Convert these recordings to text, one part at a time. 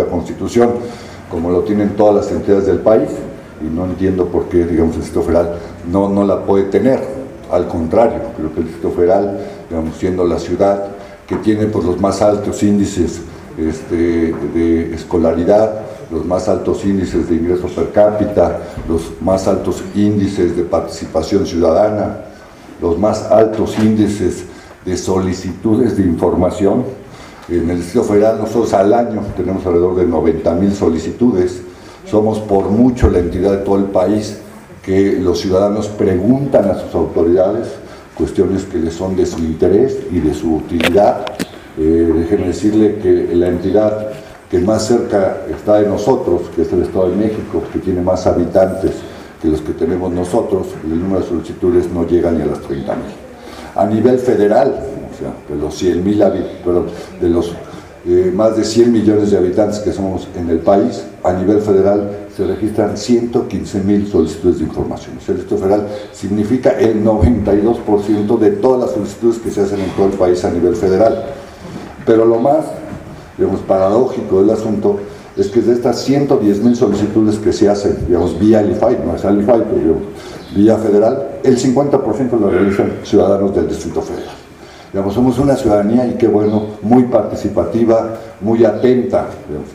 propia constitución, como lo tienen todas las entidades del país, y no entiendo por qué, digamos, el Distrito Federal no, no la puede tener. Al contrario, creo que el Distrito Federal, digamos, siendo la ciudad que tiene pues, los más altos índices este, de escolaridad, los más altos índices de ingreso per cápita, los más altos índices de participación ciudadana, los más altos índices de solicitudes de información. En el Distrito Federal nosotros al año tenemos alrededor de 90 mil solicitudes. Somos por mucho la entidad de todo el país que los ciudadanos preguntan a sus autoridades cuestiones que les son de su interés y de su utilidad. Eh, déjenme decirle que la entidad que más cerca está de nosotros, que es el Estado de México, que tiene más habitantes que los que tenemos nosotros, el número de solicitudes no llega ni a las 30 mil. A nivel federal, de los 100 mil de los eh, más de 100 millones de habitantes que somos en el país, a nivel federal se registran 115 mil solicitudes de información. El Distrito Federal significa el 92% de todas las solicitudes que se hacen en todo el país a nivel federal. Pero lo más digamos, paradójico del asunto es que de estas 110 mil solicitudes que se hacen, digamos, vía el IFAI, no es el IFAI, pero digamos, vía federal, el 50% lo realizan ciudadanos del Distrito Federal. Digamos, somos una ciudadanía y qué bueno, muy participativa, muy atenta,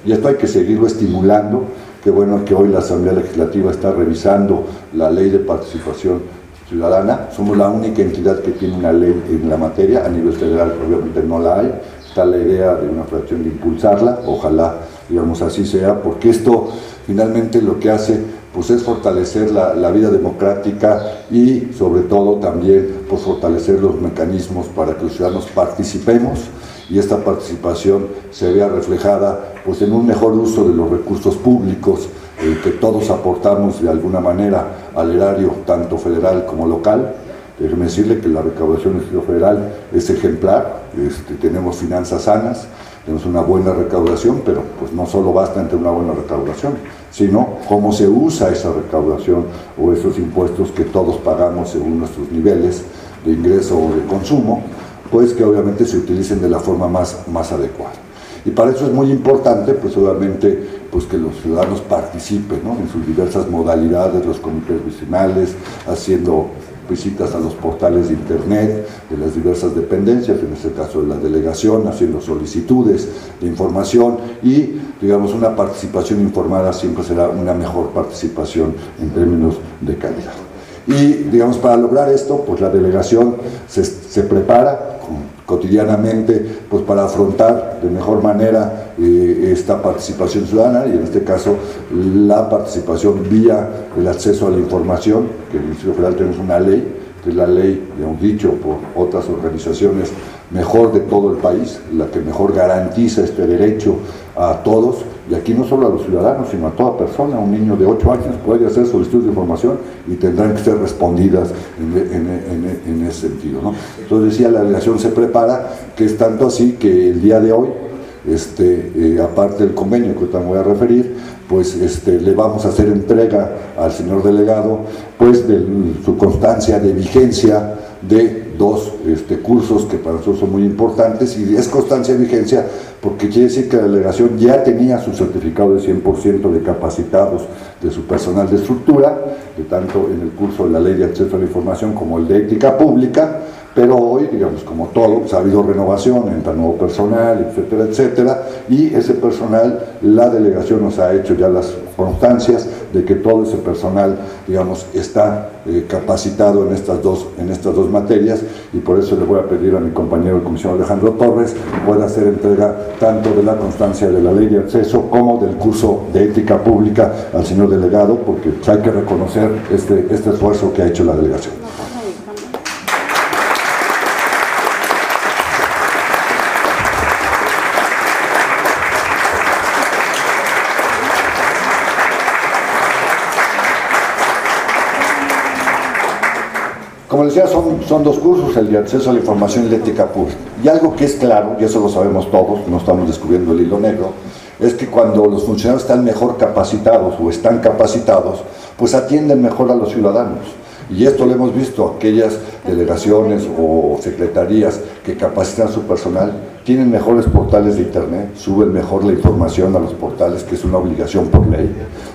y esto hay que seguirlo estimulando, qué bueno que hoy la Asamblea Legislativa está revisando la ley de participación ciudadana, somos la única entidad que tiene una ley en la materia, a nivel federal obviamente no la hay, está la idea de una fracción de impulsarla, ojalá digamos así sea, porque esto finalmente lo que hace pues es fortalecer la, vida democrática y sobre todo también pues, fortalecer los mecanismos para que los ciudadanos participemos y esta participación se vea reflejada pues, en un mejor uso de los recursos públicos eh, que todos aportamos de alguna manera al erario tanto federal como local. Déjeme decirle que la recaudación del Estado Federal es ejemplar, este, tenemos finanzas sanas, tenemos una buena recaudación, pero pues no solo basta entre una buena recaudación, sino cómo se usa esa recaudación o esos impuestos que todos pagamos según nuestros niveles de ingreso o de consumo, pues que obviamente se utilicen de la forma más, más adecuada. Y para eso es muy importante, pues obviamente, pues que los ciudadanos participen en sus diversas modalidades, los comités vecinales, haciendo visitas a los portales de internet de las diversas dependencias, en este caso de la delegación, haciendo solicitudes de información y, digamos, una participación informada siempre será una mejor participación en términos de calidad. Y, digamos, para lograr esto, pues la delegación se, se prepara cotidianamente pues para afrontar de mejor manera eh, esta participación ciudadana y en este caso la participación vía el acceso a la información, que en el Instituto Federal tenemos una ley, que es la ley, un dicho por otras organizaciones, mejor de todo el país, la que mejor garantiza este derecho a todos, y aquí no solo a los ciudadanos, sino a toda persona, un niño de 8 años puede hacer solicitudes de información y tendrán que ser respondidas en, ese sentido. Entonces decía, la delegación se prepara, que es tanto así que el día de hoy, este, eh, aparte del convenio que también voy a referir, pues este, le vamos a hacer entrega al señor delegado pues de su constancia de vigencia de dos este, cursos que para nosotros son muy importantes y es constancia de vigencia porque quiere decir que la delegación ya tenía su certificado de 100% de capacitados de su personal de estructura, de tanto en el curso de la ley de acceso a la información como el de ética pública, pero hoy, digamos, como todo, pues, ha habido renovación, entra nuevo personal, etcétera, etcétera, y ese personal, la delegación nos ha hecho ya las constancias de que todo ese personal, digamos, está eh, capacitado en estas, dos, en estas dos materias, y por eso le voy a pedir a mi compañero el comisionado Alejandro Torres pueda hacer entrega tanto de la constancia de la ley de acceso como del curso de ética pública al señor delegado, porque hay que reconocer este, este esfuerzo que ha hecho la delegación. Como les decía, son, son dos cursos, el de acceso a la información y la ética pública. Y algo que es claro, y eso lo sabemos todos, no estamos descubriendo el hilo negro, es que cuando los funcionarios están mejor capacitados o están capacitados, pues atienden mejor a los ciudadanos. Y esto lo hemos visto, aquellas delegaciones o secretarías que capacitan su personal, tienen mejores portales de internet, suben mejor la información a los portales, que es una obligación por ley,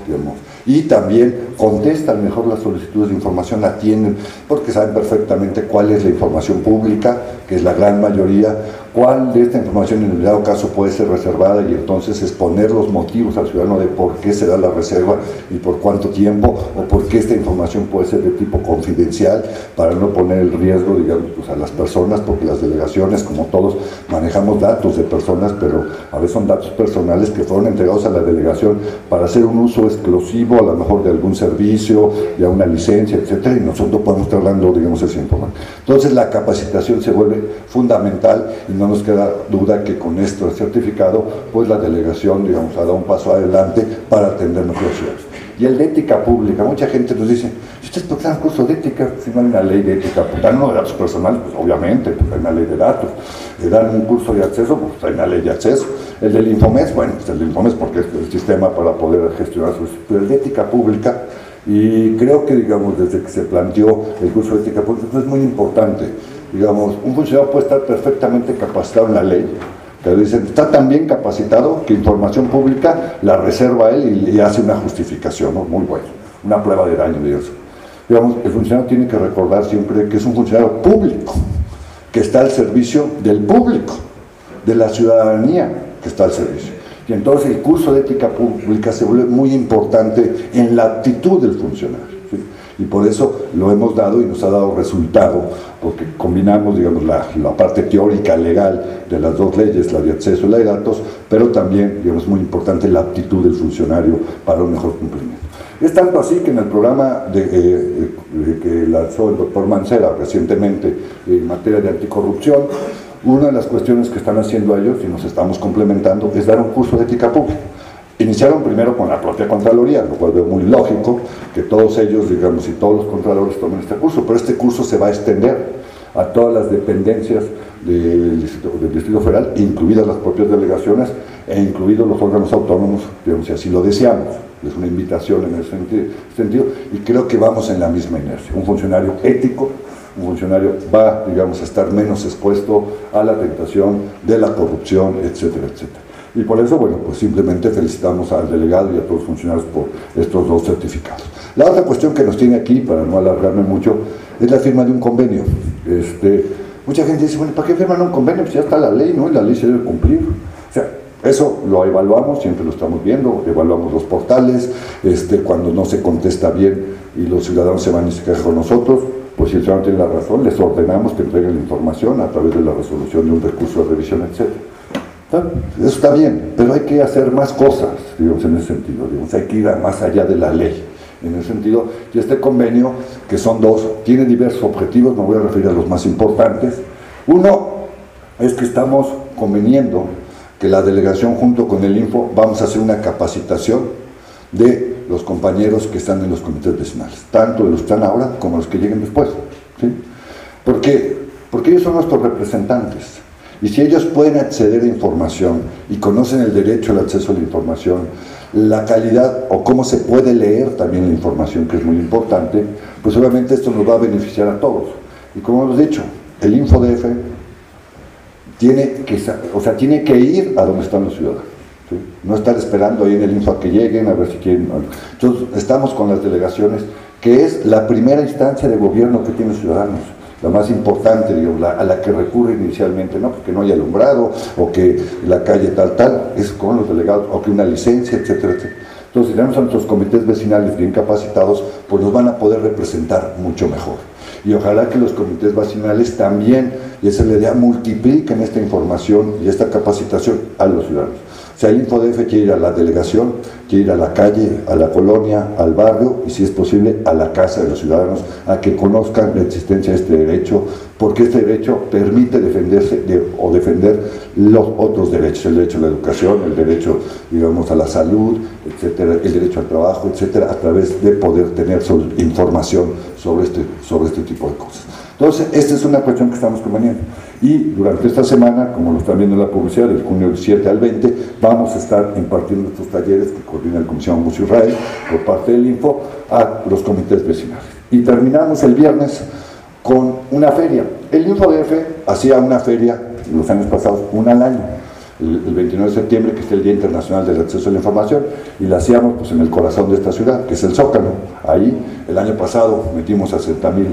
digamos. Y también contestan mejor las solicitudes de información, atienden, porque saben perfectamente cuál es la información pública, que es la gran mayoría, cuál de esta información en el dado caso puede ser reservada y entonces exponer los motivos al ciudadano de por qué se da la reserva y por cuánto tiempo, o por qué esta información puede ser de tipo confidencial, para no poner el riesgo, digamos, pues, a las personas, porque las delegaciones, como todos, manejamos datos de personas, pero a veces son datos personales que fueron entregados a la delegación para hacer un uso exclusivo, a lo mejor de algún servicio, de una licencia, etcétera, y nosotros podemos estar hablando, digamos, esa información. Entonces la capacitación se vuelve fundamental y no nos queda duda que con esto certificado, pues la delegación, digamos, ha dado un paso adelante para atender nuestros ciudades. Y el de ética pública, mucha gente nos dice, si ustedes un curso de ética, si no hay una ley de ética, pues no de datos personales, pues obviamente, pues hay una ley de datos, le dan un curso de acceso, pues hay una ley de acceso. El del Infomes, bueno, pues el del Infomes porque es el sistema para poder gestionar su... Pero el de ética pública, y creo que, digamos, desde que se planteó el curso de ética pública, es muy importante. Digamos, un funcionario puede estar perfectamente capacitado en la ley, pero dicen, está tan bien capacitado que información pública la reserva él y, hace una justificación, muy bueno, una prueba de daño, digamos. digamos. El funcionario tiene que recordar siempre que es un funcionario público, que está al servicio del público, de la ciudadanía que está al servicio. Y entonces el curso de ética pública se vuelve muy importante en la actitud del funcionario y por eso lo hemos dado y nos ha dado resultado, porque combinamos, digamos, la, parte teórica, legal de las dos leyes, la de acceso y la de datos, pero también, digamos, muy importante la aptitud del funcionario para un mejor cumplimiento. Es tanto así que en el programa de, eh, que lanzó el doctor Mancera recientemente en materia de anticorrupción, una de las cuestiones que están haciendo ellos, y nos estamos complementando, es dar un curso de ética pública. Iniciaron primero con la propia Contraloría, lo cual veo muy lógico que todos ellos, digamos, y todos los Contralores tomen este curso, pero este curso se va a extender a todas las dependencias del Distrito, Federal, incluidas las propias delegaciones e incluidos los órganos autónomos, digamos, si así lo deseamos. Es una invitación en ese sentido y creo que vamos en la misma inercia. Un funcionario ético, un funcionario va, digamos, a estar menos expuesto a la tentación de la corrupción, etcétera, etcétera. Y por eso, bueno, pues simplemente felicitamos al delegado y a todos los funcionarios por estos dos certificados. La otra cuestión que nos tiene aquí, para no alargarme mucho, es la firma de un convenio. Este, mucha gente dice, bueno, ¿para qué firman un convenio? Pues ya está la ley, ¿no? Y la ley se debe cumplir. O sea, eso lo evaluamos, siempre lo estamos viendo, evaluamos los portales, este, cuando no se contesta bien y los ciudadanos se van y se quejan con nosotros, pues si el ciudadano tiene la razón, les ordenamos que entreguen la información a través de la resolución de un recurso de revisión, etcétera. Eso está bien, pero hay que hacer más cosas, digamos, en ese sentido. Digamos, hay que ir más allá de la ley. En ese sentido, y este convenio, que son dos, tiene diversos objetivos, me voy a referir a los más importantes. Uno es que estamos conveniendo que la delegación junto con el Info vamos a hacer una capacitación de los compañeros que están en los comités vecinales, tanto de los que están ahora como los que lleguen después. ¿sí? ¿Por qué? Porque ellos son nuestros representantes. Y si ellos pueden acceder a información y conocen el derecho al acceso a la información, la calidad o cómo se puede leer también la información, que es muy importante, pues obviamente esto nos va a beneficiar a todos. Y como hemos dicho, el InfoDF tiene que, o sea, tiene que ir a donde están los ciudadanos. No estar esperando ahí en el info a que lleguen, a ver si quieren. Entonces, estamos con las delegaciones, que es la primera instancia de gobierno que tienen ciudadanos la más importante, digamos, a la que recurre inicialmente, no porque no haya alumbrado o que la calle tal, tal, es con los delegados, o que una licencia, etcétera, etcétera. Entonces, si tenemos a nuestros comités vecinales bien capacitados, pues nos van a poder representar mucho mejor. Y ojalá que los comités vecinales también, y esa la idea, multipliquen esta información y esta capacitación a los ciudadanos. Sea, el InfoDF quiere ir a la delegación, quiere ir a la calle, a la colonia, al barrio y si es posible a la casa de los ciudadanos, a que conozcan la existencia de este derecho, porque este derecho permite defenderse o defender los otros derechos, el derecho a la educación, el derecho, digamos, a la salud, etcétera, el derecho al trabajo, etcétera, a través de poder tener información sobre este, sobre este tipo de cosas. Entonces, esta es una cuestión que estamos conveniendo. Y durante esta semana, como lo están viendo en la publicidad, del junio 7 al 20, vamos a estar impartiendo estos talleres que coordina la Comisión Museo Israel por parte del Info a los comités vecinales. Y terminamos el viernes con una feria. El InfoDF hacía una feria los años pasados, una al año, el, 29 de septiembre, que es el Día Internacional del Acceso a la Información, y la hacíamos pues, en el corazón de esta ciudad, que es el Zócalo. Ahí, el año pasado, metimos a 60 mil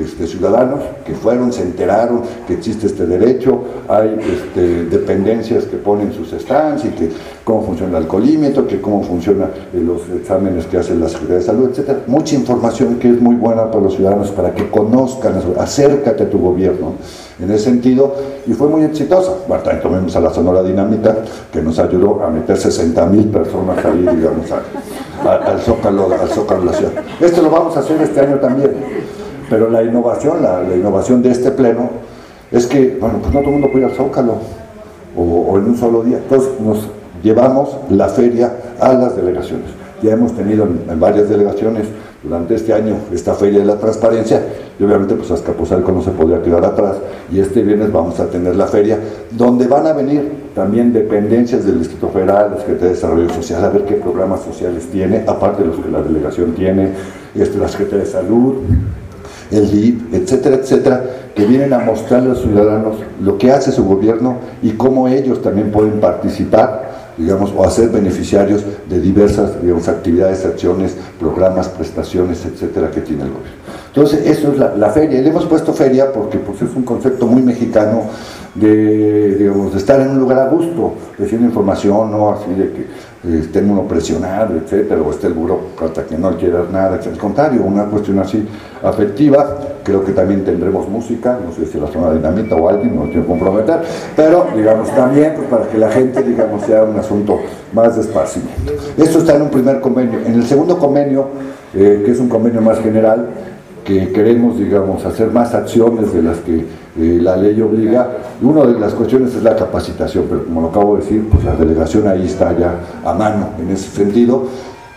este, ciudadanos que fueron, se enteraron que existe este derecho, hay este, dependencias que ponen sus stands y que cómo funciona el alcoholímetro, que cómo funcionan eh, los exámenes que hace la Secretaría de Salud, etcétera. Mucha información que es muy buena para los ciudadanos para que conozcan, acércate a tu gobierno en ese sentido y fue muy exitosa. Bueno, tomemos a la Sonora Dinamita que nos ayudó a meter 60 mil personas ahí, digamos, al, zócalo, al Zócalo de. Esto lo vamos a hacer este año también. Pero la innovación, la, innovación de este pleno es que, bueno, pues no todo el mundo puede ir al Zócalo o, en un solo día. Entonces nos llevamos la feria a las delegaciones. Ya hemos tenido en, varias delegaciones durante este año esta feria de la transparencia y obviamente pues Azcapotzalco no se podría quedar atrás y este viernes vamos a tener la feria donde van a venir también dependencias del Distrito Federal, la Secretaría de Desarrollo Social, a ver qué programas sociales tiene, aparte de los que la delegación tiene, este, la Secretaría de Salud, el DIP, etcétera, etcétera, que vienen a mostrarle a los ciudadanos lo que hace su gobierno y cómo ellos también pueden participar digamos, o hacer beneficiarios de diversas digamos, actividades, acciones, programas, prestaciones, etcétera, que tiene el gobierno. Entonces, eso es la, feria. Y le hemos puesto feria porque pues, es un concepto muy mexicano de, digamos, estar en un lugar a gusto, recibiendo información, no así de que eh, esté uno presionado, etcétera, o esté el burócrata que no quiera nada, Al contrario, una cuestión así afectiva. Creo que también tendremos música, no sé si la zona dinamita o alguien, no quiero comprometer, pero digamos también pues, para que la gente, digamos, sea un asunto más despacio. Esto está en un primer convenio. En el segundo convenio, eh, que es un convenio más general, que queremos, digamos, hacer más acciones de las que eh, la ley obliga. Una de las cuestiones es la capacitación, pero como lo acabo de decir, pues la delegación ahí está ya a mano en ese sentido.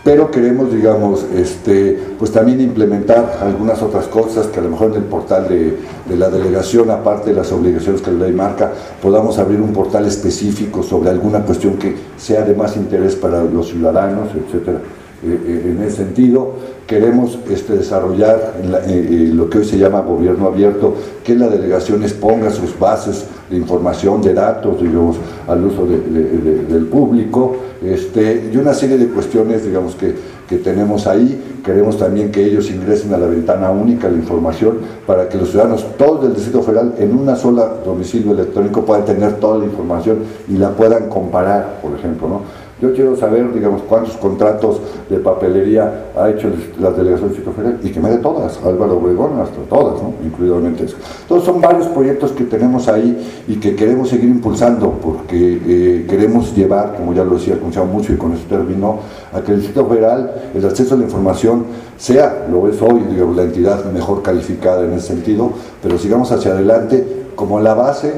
Pero queremos, digamos, este, pues también implementar algunas otras cosas que a lo mejor en el portal de, la delegación, aparte de las obligaciones que la ley marca, podamos abrir un portal específico sobre alguna cuestión que sea de más interés para los ciudadanos, etcétera. Eh, eh, en ese sentido. Queremos este, desarrollar eh, lo que hoy se llama gobierno abierto, que la delegación exponga sus bases de información, de datos, digamos, al uso del público, este, y una serie de cuestiones, digamos, que, que tenemos ahí. Queremos también que ellos ingresen a la ventana única, la información, para que los ciudadanos, todos del Distrito Federal, en una sola domicilio electrónico puedan tener toda la información y la puedan comparar, por ejemplo, ¿no? Yo quiero saber, digamos, cuántos contratos de papelería ha hecho la delegación Federal y que me dé todas, Álvaro Obregón, hasta todas, ¿no? incluidamente eso. Entonces son varios proyectos que tenemos ahí y que queremos seguir impulsando porque eh, queremos llevar, como ya lo decía, escuchado mucho y con eso terminó, a que el Distrito Federal, el acceso a la información sea, lo es hoy, digamos, la entidad mejor calificada en ese sentido, pero sigamos hacia adelante como la base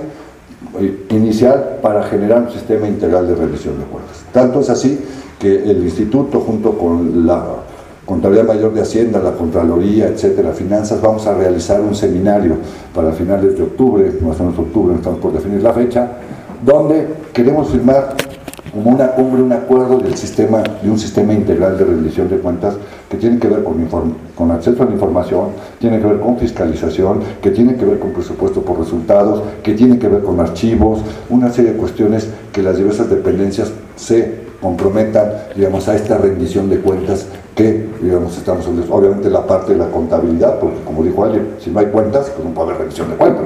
eh, inicial para generar un sistema integral de rendición de cuentas. Tanto es así que el instituto junto con la Contabilidad Mayor de Hacienda, la Contraloría, etcétera, Finanzas, vamos a realizar un seminario para finales de octubre, más o menos octubre, estamos por definir la fecha, donde queremos firmar como una cumbre, un acuerdo del sistema, de un sistema integral de rendición de cuentas que tiene que ver con, con acceso a la información, tiene que ver con fiscalización, que tiene que ver con presupuesto por resultados, que tiene que ver con archivos, una serie de cuestiones que las diversas dependencias se comprometan, digamos, a esta rendición de cuentas que, digamos, estamos obviamente la parte de la contabilidad, porque como dijo alguien, si no hay cuentas, pues no puede haber rendición de cuentas,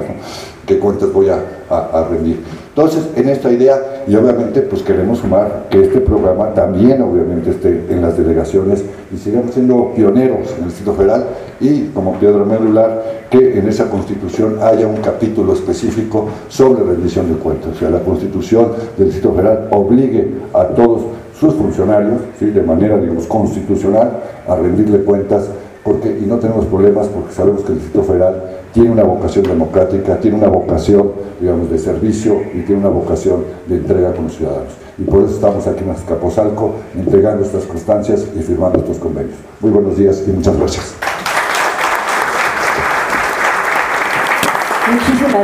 ¿Qué cuentas voy a, a rendir? Entonces, en esta idea, y obviamente pues queremos sumar que este programa también obviamente esté en las delegaciones y sigamos siendo pioneros en el Distrito Federal y como piedra medular que en esa constitución haya un capítulo específico sobre rendición de cuentas. O sea, la constitución del Distrito Federal obligue a todos sus funcionarios, ¿sí? de manera, digamos, constitucional, a rendirle cuentas porque, y no tenemos problemas porque sabemos que el Distrito Federal tiene una vocación democrática, tiene una vocación, digamos, de servicio y tiene una vocación de entrega con los ciudadanos. Y por eso estamos aquí en Azcapotzalco entregando estas constancias y firmando estos convenios. Muy buenos días y muchas gracias. 你脾气来的